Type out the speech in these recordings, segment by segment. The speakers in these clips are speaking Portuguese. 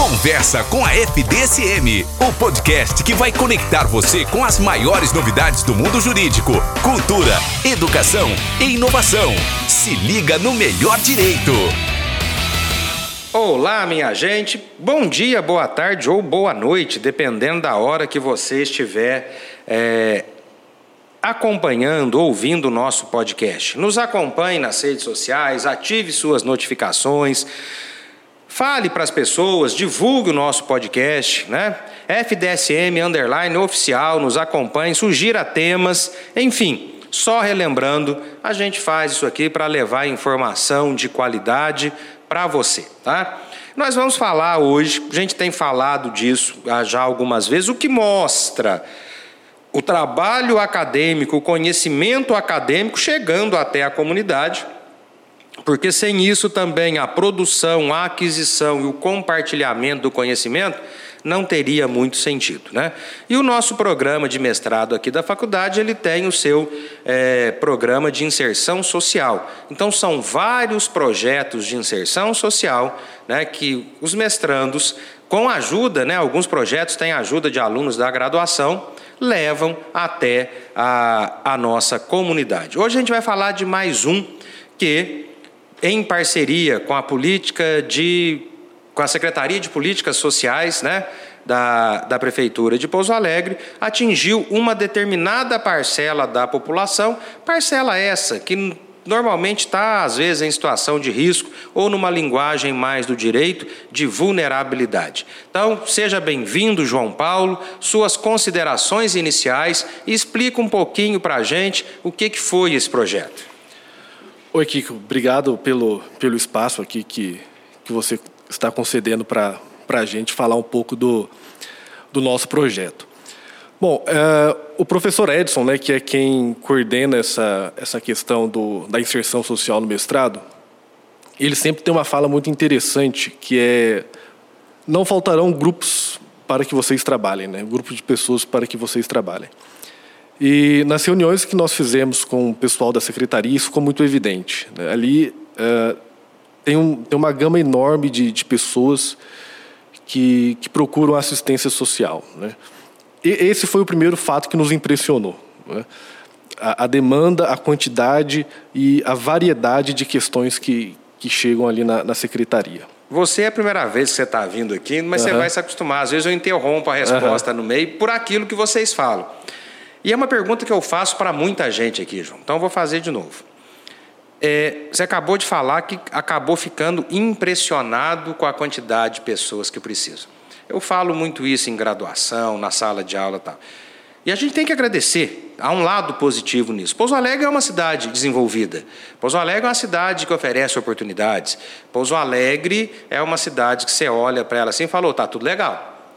Conversa com a FDSM, o podcast que vai conectar você com as maiores novidades do mundo jurídico, cultura, educação e inovação. Se liga no melhor direito. Olá, minha gente. Bom dia, boa tarde ou boa noite, dependendo da hora que você estiver é, acompanhando, ouvindo o nosso podcast. Nos acompanhe nas redes sociais, ative suas notificações. Fale para as pessoas, divulgue o nosso podcast, né? FDSM underline oficial, nos acompanhe, sugira temas, enfim, só relembrando, a gente faz isso aqui para levar informação de qualidade para você, tá? Nós vamos falar hoje, a gente tem falado disso já algumas vezes, o que mostra o trabalho acadêmico, o conhecimento acadêmico chegando até a comunidade porque sem isso também a produção, a aquisição e o compartilhamento do conhecimento não teria muito sentido. Né? E o nosso programa de mestrado aqui da faculdade, ele tem o seu é, programa de inserção social. Então, são vários projetos de inserção social né, que os mestrandos, com ajuda, né, alguns projetos têm ajuda de alunos da graduação, levam até a, a nossa comunidade. Hoje a gente vai falar de mais um que em parceria com a política de com a Secretaria de Políticas Sociais, né, da, da Prefeitura de Pouso Alegre, atingiu uma determinada parcela da população, parcela essa que normalmente está, às vezes, em situação de risco ou numa linguagem mais do direito de vulnerabilidade. Então, seja bem-vindo, João Paulo, suas considerações iniciais e explica um pouquinho para a gente o que, que foi esse projeto. Oi, Kiko. Obrigado pelo, pelo espaço aqui que, que você está concedendo para a gente falar um pouco do, do nosso projeto. Bom, é, o professor Edson, né, que é quem coordena essa, essa questão do, da inserção social no mestrado, ele sempre tem uma fala muito interessante, que é não faltarão grupos para que vocês trabalhem, né? grupo de pessoas para que vocês trabalhem. E nas reuniões que nós fizemos com o pessoal da secretaria, isso ficou muito evidente. Né? Ali é, tem, um, tem uma gama enorme de, de pessoas que, que procuram assistência social. Né? E esse foi o primeiro fato que nos impressionou. Né? A, a, demanda, a quantidade e a variedade de questões que, que chegam ali na, na secretaria. Você é a primeira vez que você está vindo aqui, mas uhum. você vai se acostumar. Às vezes eu interrompo a resposta uhum. no meio por aquilo que vocês falam. E é uma pergunta que eu faço para muita gente aqui, João. Então eu vou fazer de novo. É, você acabou de falar que acabou ficando impressionado com a quantidade de pessoas que precisam. Eu falo muito isso em graduação, na sala de aula e tal. E a gente tem que agradecer. Há um lado positivo nisso. Pouso Alegre é uma cidade desenvolvida. Pouso Alegre é uma cidade que oferece oportunidades. Pouso Alegre é uma cidade que você olha para ela assim e falou, tá tudo legal.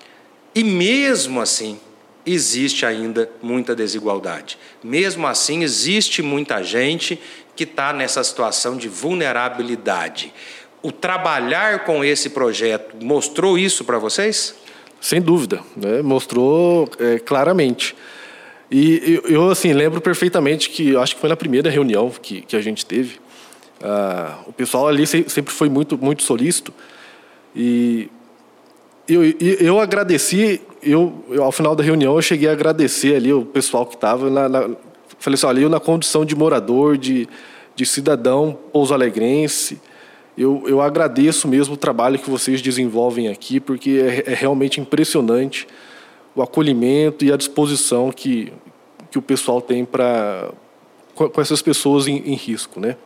E mesmo assim, existe ainda muita desigualdade. Mesmo assim, existe muita gente que está nessa situação de vulnerabilidade. O trabalhar com esse projeto mostrou isso para vocês? Sem dúvida, né? mostrou é, claramente. E eu, assim, lembro perfeitamente que, acho que foi na primeira reunião que, que a gente teve, ah, o pessoal ali sempre foi muito, muito solícito, e eu, eu agradeci eu, eu, ao final da reunião, eu cheguei a agradecer ali o pessoal que estava. Na, na, falei assim, olha, eu na condição de morador, de, de cidadão pouso-alegrense, eu, eu agradeço mesmo o trabalho que vocês desenvolvem aqui, porque é, é realmente impressionante o acolhimento e a disposição que, que o pessoal tem para com, essas pessoas em, em risco, né?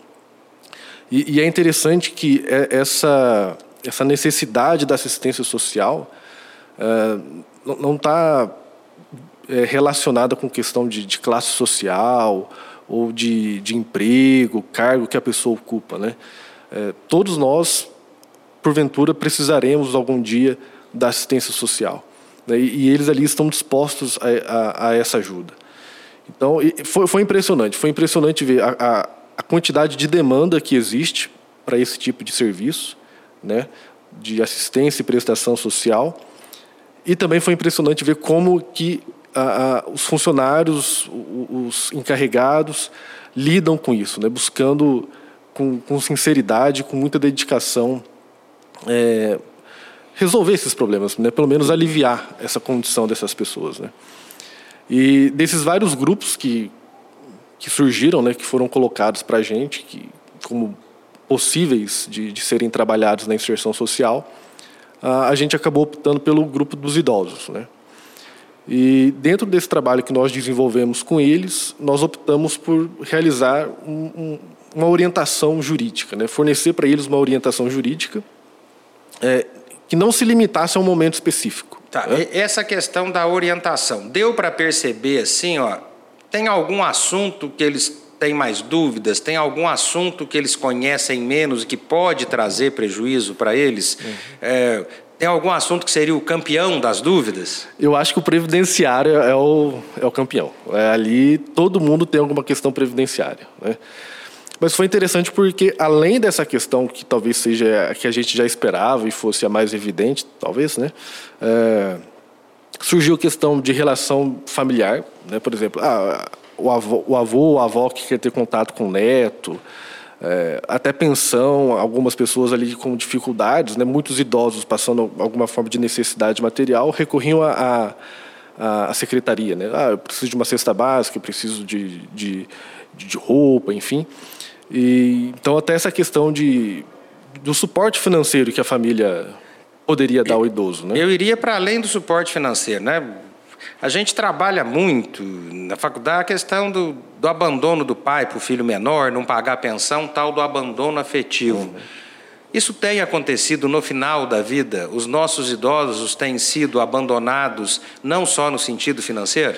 E, e, é interessante que é, essa essa necessidade da assistência social não está é, relacionada com questão de, de, classe social ou de, de, emprego, cargo que a pessoa ocupa. Né? É, todos nós, porventura, precisaremos algum dia da assistência social. Né? E, e, eles ali estão dispostos a, a, a essa ajuda. Então, foi, foi, impressionante. Foi impressionante ver a, a, a quantidade de demanda que existe para esse tipo de serviço, né? de assistência e prestação social e também foi impressionante ver como que a, a, os funcionários, os encarregados, lidam com isso, né? buscando com, com sinceridade, com muita dedicação, é, resolver esses problemas, né? pelo menos aliviar essa condição dessas pessoas. Né? E desses vários grupos que, que surgiram, né, que foram colocados para a gente que, como possíveis de, de serem trabalhados na inserção social, a gente acabou optando pelo grupo dos idosos. Né? E dentro desse trabalho que nós desenvolvemos com eles, nós optamos por realizar um, um, uma orientação jurídica, né? fornecer para eles uma orientação jurídica é, que não se limitasse a um momento específico. Tá. Né? Essa questão da orientação, deu para perceber assim, ó, tem algum assunto que eles têm mais dúvidas, tem algum assunto que eles conhecem menos e que pode trazer prejuízo para eles? Uhum. É, tem algum assunto que seria o campeão das dúvidas? Eu acho que o previdenciário é o, é o campeão. É, ali todo mundo tem alguma questão previdenciária. Né? Mas foi interessante porque, além dessa questão que talvez seja a que a gente já esperava e fosse a mais evidente, talvez, né? É, surgiu a questão de relação familiar, né? Por exemplo, ah, o, avô, o avô a avó que quer ter contato com o neto, é, até pensão, algumas pessoas ali com dificuldades, né? Muitos idosos passando alguma forma de necessidade material recorriam à a, a, a, secretaria, né? Ah, eu preciso de uma cesta básica, eu preciso de, de, de roupa, enfim. E, então, até essa questão de, do suporte financeiro que a família poderia dar ao idoso. Né? Eu iria para além do suporte financeiro. Né? A gente trabalha muito na faculdade a questão do, do abandono do pai para o filho menor, não pagar pensão, tal do abandono afetivo. Uhum. Isso tem acontecido no final da vida? Os nossos idosos têm sido abandonados não só no sentido financeiro?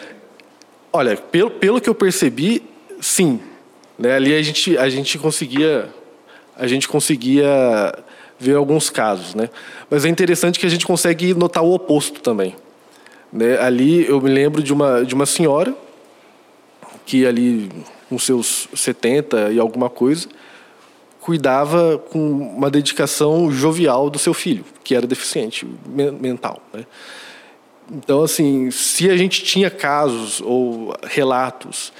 Olha, pelo, pelo que eu percebi, sim. Né? Ali a gente, a gente conseguia a gente conseguia ver alguns casos, né? Mas é interessante que a gente consegue notar o oposto também. Né? Ali eu me lembro de uma de uma senhora que ali com seus 70 e alguma coisa cuidava com uma dedicação jovial do seu filho, que era deficiente mental, né? Então assim, se a gente tinha casos ou relatos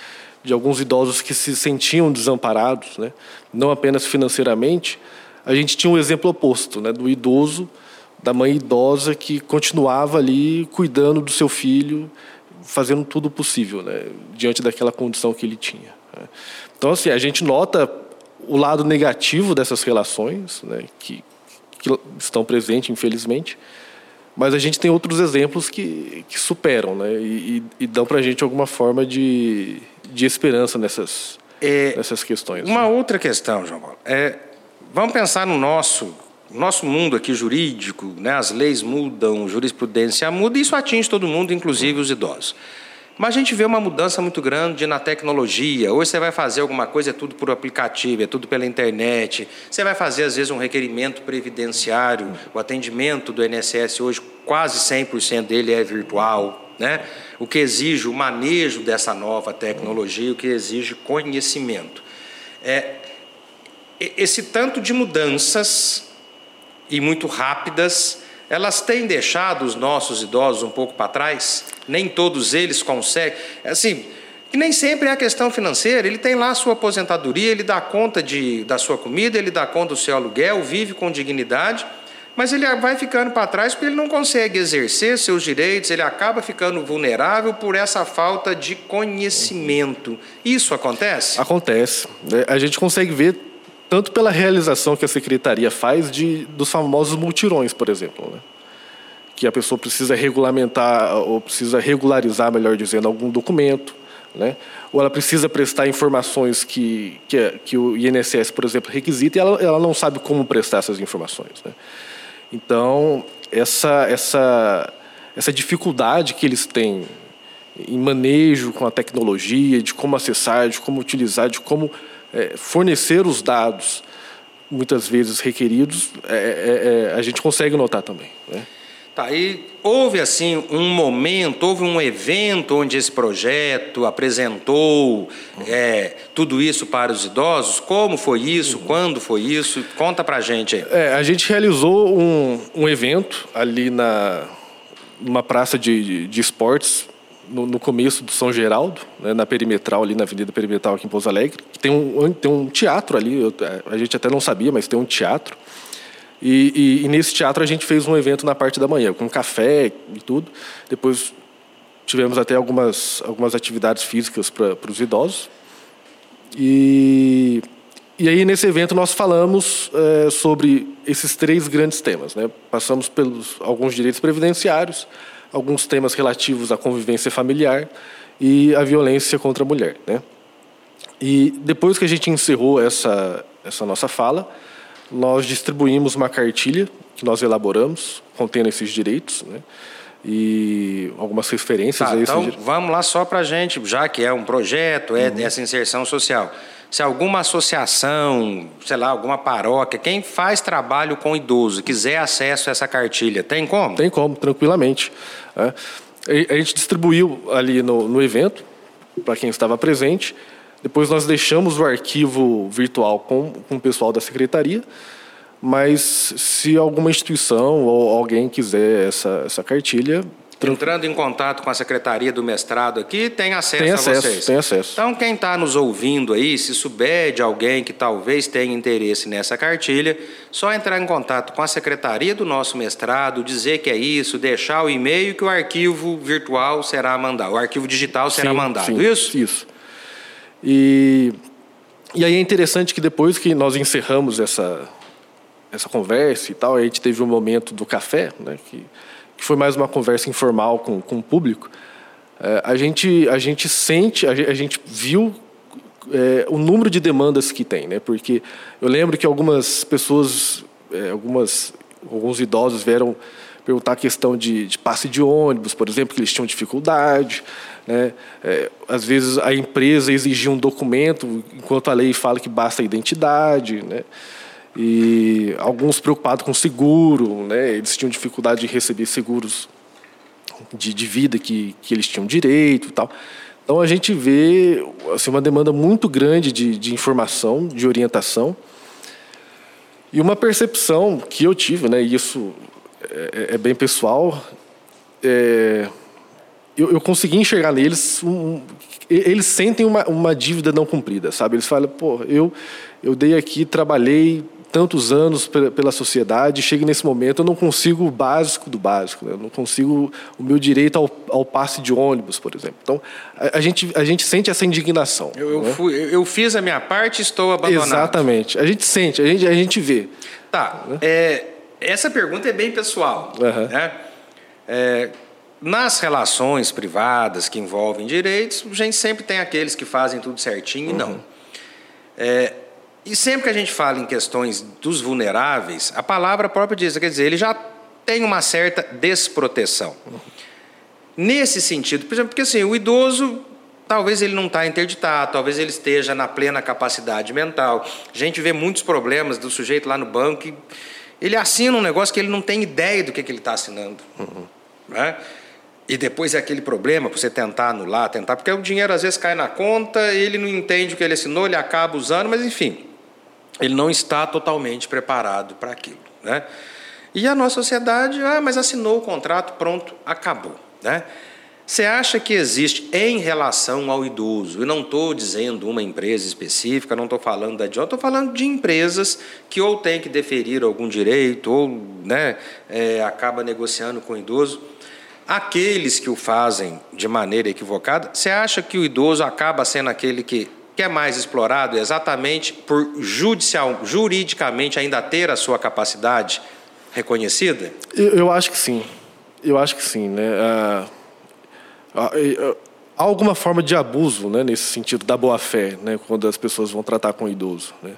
de alguns idosos que se sentiam desamparados, né? não apenas financeiramente, a gente tinha um exemplo oposto, né? do idoso, da mãe idosa que continuava ali cuidando do seu filho, fazendo tudo possível, né? diante daquela condição que ele tinha. Né? Então, assim, a gente nota o lado negativo dessas relações, né? que, que estão presentes, infelizmente, mas a gente tem outros exemplos que, que superam, né? E, e, e dão para a gente alguma forma de, de esperança nessas, é, nessas questões. Uma né? outra questão, João Paulo. É, vamos pensar no nosso, nosso mundo aqui jurídico, né? as leis mudam, jurisprudência muda, e isso atinge todo mundo, inclusive os idosos. Mas a gente vê uma mudança muito grande na tecnologia. Hoje você vai fazer alguma coisa, é tudo por aplicativo, é tudo pela internet. Você vai fazer, às vezes, um requerimento previdenciário. O atendimento do INSS hoje, quase 100% dele é virtual né? o que exige o manejo dessa nova tecnologia, o que exige conhecimento. É, esse tanto de mudanças, e muito rápidas, elas têm deixado os nossos idosos um pouco para trás? Nem todos eles conseguem. Assim, que nem sempre é a questão financeira, ele tem lá a sua aposentadoria, ele dá conta de, da sua comida, ele dá conta do seu aluguel, vive com dignidade mas ele vai ficando para trás porque ele não consegue exercer seus direitos, ele acaba ficando vulnerável por essa falta de conhecimento. Isso acontece? Acontece. A gente consegue ver tanto pela realização que a secretaria faz de, dos famosos multirões, por exemplo. Né? Que a pessoa precisa regulamentar, ou precisa regularizar, melhor dizendo, algum documento. Né? Ou ela precisa prestar informações que, que, que o INSS, por exemplo, requisita e ela, ela não sabe como prestar essas informações. Né? Então, essa, essa, essa dificuldade que eles têm em manejo com a tecnologia, de como acessar, de como utilizar, de como é, fornecer os dados, muitas vezes requeridos, é, é, é a gente consegue notar também. Né? Tá, e houve assim um momento, houve um evento onde esse projeto apresentou uhum. é, tudo isso para os idosos? Como foi isso? Uhum. Quando foi isso? Conta para gente aí. É, a gente realizou um, um evento ali na numa praça de, de esportes no, no, começo do São Geraldo, né, na perimetral ali na Avenida Perimetral aqui em Pouso Alegre. Tem um, tem um teatro ali, eu, a gente até não sabia, mas tem um teatro E, e, e, nesse teatro a gente fez um evento na parte da manhã, com café e tudo. Depois tivemos até algumas, algumas atividades físicas para os idosos. E, e aí nesse evento nós falamos é, sobre esses três grandes temas. Né? Passamos pelos alguns direitos previdenciários, alguns temas relativos à convivência familiar e à violência contra a mulher. Né? E depois que a gente encerrou essa, essa nossa fala, nós distribuímos uma cartilha que nós elaboramos, contendo esses direitos, né? E algumas referências tá, a esses Então, vamos lá só para a gente, já que é um projeto, é uhum. essa inserção social. Se alguma associação, sei lá, alguma paróquia, quem faz trabalho com idoso, quiser acesso a essa cartilha, tem como? Tem como, tranquilamente. É. A gente distribuiu ali no, no evento, para quem estava presente, depois nós deixamos o arquivo virtual com, com o pessoal da secretaria, mas se alguma instituição ou alguém quiser essa, essa cartilha. Entrando em contato com a secretaria do mestrado aqui, tem acesso, tem acesso a vocês. Tem acesso. Então, quem está nos ouvindo aí, se souber de alguém que talvez tenha interesse nessa cartilha, só entrar em contato com a secretaria do nosso mestrado, dizer que é isso, deixar o e-mail que o arquivo virtual será mandado, o arquivo digital será sim, mandado. Sim, isso? Isso. E, e aí é interessante que depois que nós encerramos essa, essa conversa e tal, a gente teve um momento do café, né, que, que foi mais uma conversa informal com, com o público, é, a, gente, a gente sente, a gente, a gente viu é, o número de demandas que tem, né? Porque eu lembro que algumas pessoas, é, algumas, alguns idosos vieram perguntar a questão de, de, passe de ônibus, por exemplo, que eles tinham dificuldade. Né? É, às vezes a empresa exigia um documento, enquanto a lei fala que basta a identidade. Né? E alguns preocupados com seguro, né? eles tinham dificuldade de receber seguros de, de vida que, que eles tinham direito e tal. Então a gente vê assim, uma demanda muito grande de, de informação, de orientação. E uma percepção que eu tive, né, e isso é, é bem pessoal. É, eu, eu, consegui enxergar neles um, eles sentem uma, uma dívida não cumprida, sabe? Eles falam, pô, eu eu dei aqui, trabalhei tantos anos pela, sociedade, chega nesse momento eu não consigo o básico do básico, né? eu não consigo o meu direito ao, ao passe de ônibus, por exemplo. Então a, a gente a gente sente essa indignação. Eu, eu, né? fui, eu fiz a minha parte, estou abandonado. Exatamente. A gente sente, a gente a gente vê. Tá. Né? É essa pergunta é bem pessoal. Uhum. Né? É, nas relações privadas que envolvem direitos, a gente sempre tem aqueles que fazem tudo certinho uhum. e não. É, e sempre que a gente fala em questões dos vulneráveis, a palavra própria diz, quer dizer, ele já tem uma certa desproteção. Nesse sentido, por exemplo, porque assim, o idoso talvez ele não está interditado, talvez ele esteja na plena capacidade mental. A gente vê muitos problemas do sujeito lá no banco ele assina um negócio que ele não tem ideia do que, que ele está assinando. Uhum. Né? E depois é aquele problema para você tentar anular, tentar, porque o dinheiro às vezes cai na conta, ele não entende o que ele assinou, ele acaba usando, mas enfim, ele não está totalmente preparado para aquilo. Né? E a nossa sociedade, ah, mas assinou o contrato, pronto, acabou. Né? Você acha que existe em relação ao idoso? Eu não estou dizendo uma empresa específica, não estou falando da Dion, estou falando de empresas que ou têm que deferir algum direito ou né, é, acaba negociando com o idoso. Aqueles que o fazem de maneira equivocada, você acha que o idoso acaba sendo aquele que, que é mais explorado exatamente por judicial, juridicamente ainda ter a sua capacidade reconhecida? Eu, eu acho que sim. Eu acho que sim, né? Uh Há alguma forma de abuso né, nesse sentido da boa-fé, né, quando as pessoas vão tratar com o idoso. Né.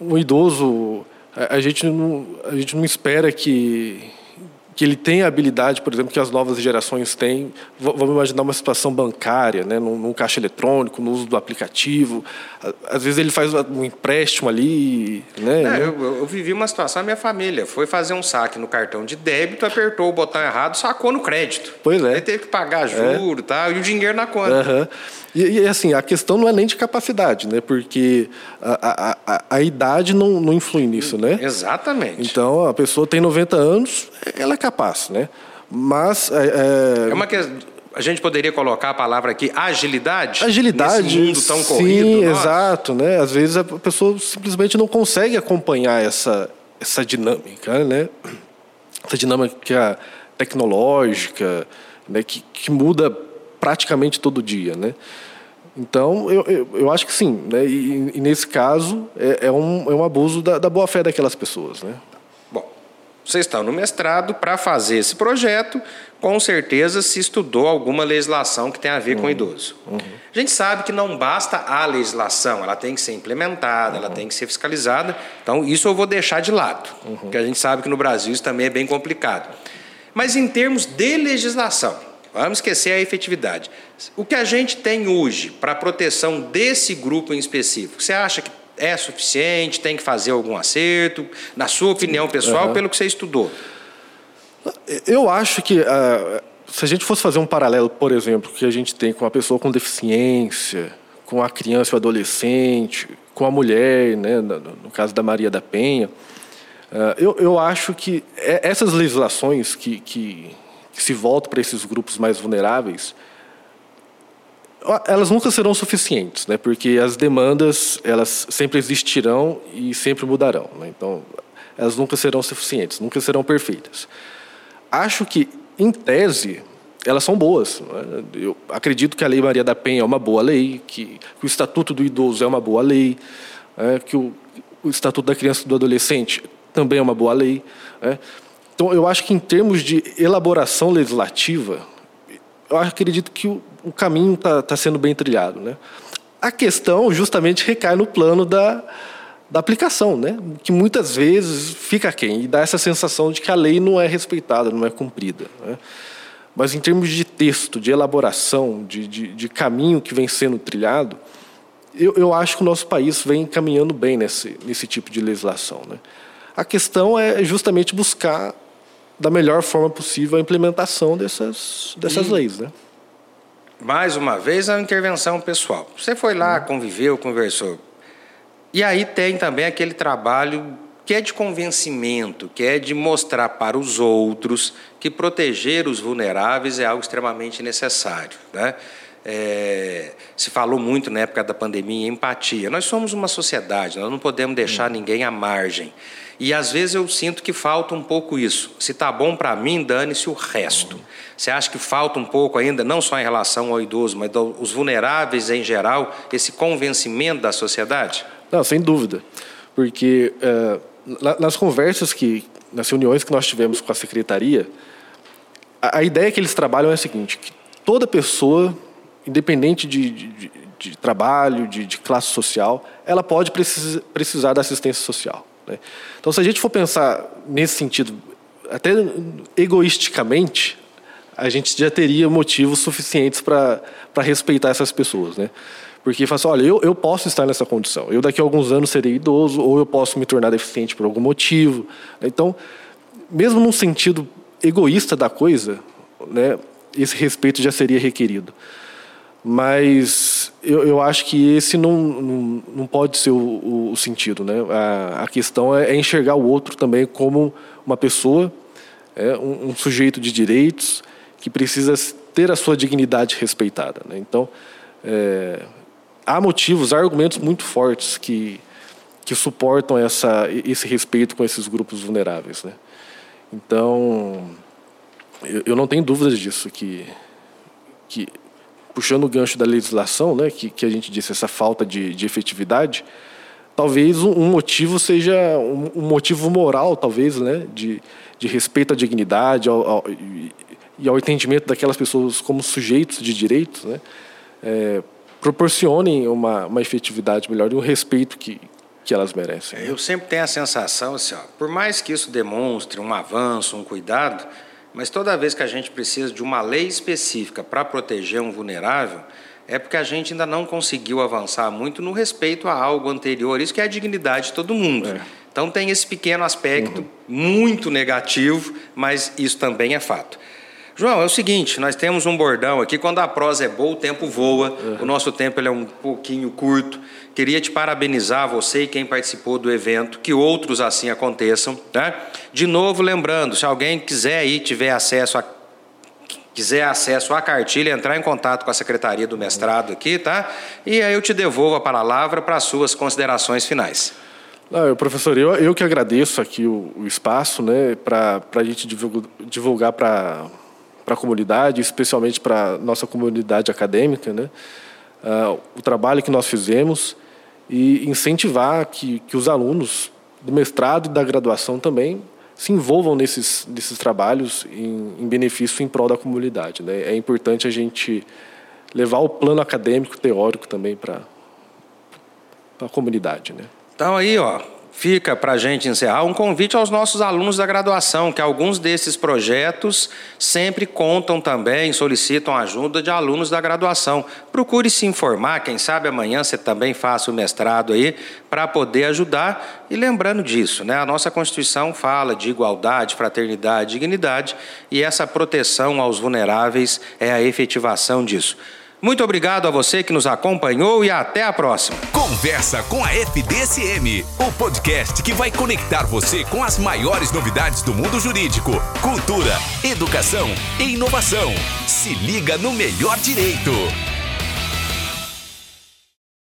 Um idoso, a, gente não, a gente não espera que que ele tem a habilidade, por exemplo, que as novas gerações têm. Vamos imaginar uma situação bancária, né, num, num, caixa eletrônico, no uso do aplicativo. Às vezes ele faz um empréstimo ali. Né, é, eu, eu, vivi uma situação, a minha família foi fazer um saque no cartão de débito, apertou o botão errado, sacou no crédito. Pois é. Ele teve que pagar juro é. tal, e o dinheiro na conta. Uhum. E, e, assim, a questão não é nem de capacidade, né? Porque a, a, a, a idade não, não influi nisso, né? Exatamente. Então, a pessoa tem 90 anos, ela capaz, né? Mas... É, é... é uma questão a gente poderia colocar a palavra aqui agilidade? Agilidade. Nesse mundo tão sim, corrido. Nossa. exato, né? Às vezes a pessoa simplesmente não consegue acompanhar essa, essa dinâmica, né? Essa dinâmica tecnológica, né? que, que muda praticamente todo dia, né? Então, eu, eu, eu, acho que sim. Né? E, e nesse caso, é, é, um, é um abuso da, da boa-fé daquelas pessoas. Né? Bom, vocês estão no mestrado para fazer esse projeto, com certeza se estudou alguma legislação que tem a ver uhum. com o idoso. Uhum. A gente sabe que não basta a legislação, ela tem que ser implementada, uhum. ela tem que ser fiscalizada. Então, isso eu vou deixar de lado, uhum. porque a gente sabe que no Brasil isso também é bem complicado. Mas em termos de legislação, Vamos esquecer a efetividade. O que a gente tem hoje para a proteção desse grupo em específico, você acha que é suficiente? Tem que fazer algum acerto? Na sua opinião pessoal, uhum. pelo que você estudou? Eu acho que uh, se a gente fosse fazer um paralelo, por exemplo, que a gente tem com a pessoa com deficiência, com a criança e o adolescente, com a mulher, né, no, no caso da Maria da Penha, uh, eu, eu acho que essas legislações que, que que se voltam para esses grupos mais vulneráveis, elas nunca serão suficientes, né? Porque as demandas elas sempre existirão e sempre mudarão, né? Então elas nunca serão suficientes, nunca serão perfeitas. Acho que em tese elas são boas. Né? Eu acredito que a Lei Maria da Penha é uma boa lei, que, o Estatuto do Idoso é uma boa lei, né? que o, o Estatuto da Criança e do Adolescente também é uma boa lei. Né? Então, eu acho que em termos de elaboração legislativa, eu acredito que o, o caminho está tá sendo bem trilhado. Né? A questão justamente recai no plano da, da aplicação, né? que muitas vezes fica quem e dá essa sensação de que a lei não é respeitada, não é cumprida. Né? Mas em termos de texto, de elaboração, de, de, de caminho que vem sendo trilhado, eu, eu, acho que o nosso país vem caminhando bem nesse, nesse tipo de legislação. Né? A questão é justamente buscar da melhor forma possível a implementação dessas, dessas leis. Né? Mais uma vez, a intervenção pessoal. Você foi lá, uhum. conviveu, conversou. E aí tem também aquele trabalho que é de convencimento, que é de mostrar para os outros que proteger os vulneráveis é algo extremamente necessário. Né? É, se falou muito na época da pandemia em empatia. Nós somos uma sociedade, nós não podemos deixar uhum. ninguém à margem. E às vezes eu sinto que falta um pouco isso. Se está bom para mim, dane-se o resto. Você acha que falta um pouco ainda, não só em relação ao idoso, mas aos vulneráveis em geral, esse convencimento da sociedade? Não, sem dúvida. Porque é, nas conversas que, nas reuniões que nós tivemos com a secretaria, a, a ideia que eles trabalham é a seguinte: que toda pessoa, independente de, de, de trabalho, de, de, classe social, ela pode precis, precisar da assistência social. Né? Então, se a gente for pensar nesse sentido, até egoisticamente, a gente já teria motivos suficientes para respeitar essas pessoas, né? Porque fala assim, olha, eu, eu posso estar nessa condição, eu daqui a alguns anos serei idoso, ou eu posso me tornar deficiente por algum motivo. Então, mesmo num sentido egoísta da coisa, né, esse respeito já seria requerido. Mas eu, eu acho que esse não, não, não pode ser o, o sentido. Né? A, a questão é, é, enxergar o outro também como uma pessoa, é, um, um, sujeito de direitos que precisa ter a sua dignidade respeitada. Né? Então, é, há motivos, há argumentos muito fortes que, que suportam essa, esse respeito com esses grupos vulneráveis. Né? Então, eu, eu não tenho dúvidas disso, que, que puxando o gancho da legislação, né, que, que a gente disse, essa falta de, de efetividade, talvez um, um motivo seja um, um, motivo moral, talvez, né, de, de respeito à dignidade ao, ao, e ao entendimento daquelas pessoas como sujeitos de direitos, né, é, proporcionem uma, uma efetividade melhor e um respeito que, que elas merecem. Eu sempre tenho a sensação, assim, ó, por mais que isso demonstre um avanço, um cuidado, mas toda vez que a gente precisa de uma lei específica para proteger um vulnerável, é porque a gente ainda não conseguiu avançar muito no respeito a algo anterior, isso que é a dignidade de todo mundo. É. Então tem esse pequeno aspecto uhum. muito negativo, mas isso também é fato. João, é o seguinte, nós temos um bordão aqui, quando a prosa é boa, o tempo voa, uhum. o nosso tempo ele é um pouquinho curto. Queria te parabenizar, você e quem participou do evento, que outros assim aconteçam. Tá? De novo, lembrando, se alguém quiser aí, tiver acesso a quiser acesso à cartilha, entrar em contato com a secretaria do mestrado aqui, tá? E aí eu te devolvo a palavra para as suas considerações finais. Não, professor, eu, eu que agradeço aqui o, o espaço né, para a gente divulgar para a comunidade, especialmente para nossa comunidade acadêmica, né, uh, o trabalho que nós fizemos e incentivar que, que os alunos do mestrado e da graduação também se envolvam nesses, nesses trabalhos em, em benefício em prol da comunidade. Né? É importante a gente levar o plano acadêmico, teórico também para a comunidade. Né? Então aí, ó, fica para a gente encerrar um convite aos nossos alunos da graduação, que alguns desses projetos sempre contam também, solicitam ajuda de alunos da graduação. Procure se informar, quem sabe amanhã você também faça o mestrado aí, para poder ajudar. E lembrando disso, né, a nossa Constituição fala de igualdade, fraternidade, dignidade, e essa proteção aos vulneráveis é a efetivação disso. Muito obrigado a você que nos acompanhou e até a próxima. Conversa com a FDSM, o podcast que vai conectar você com as maiores novidades do mundo jurídico, cultura, educação e inovação. Se liga no melhor direito.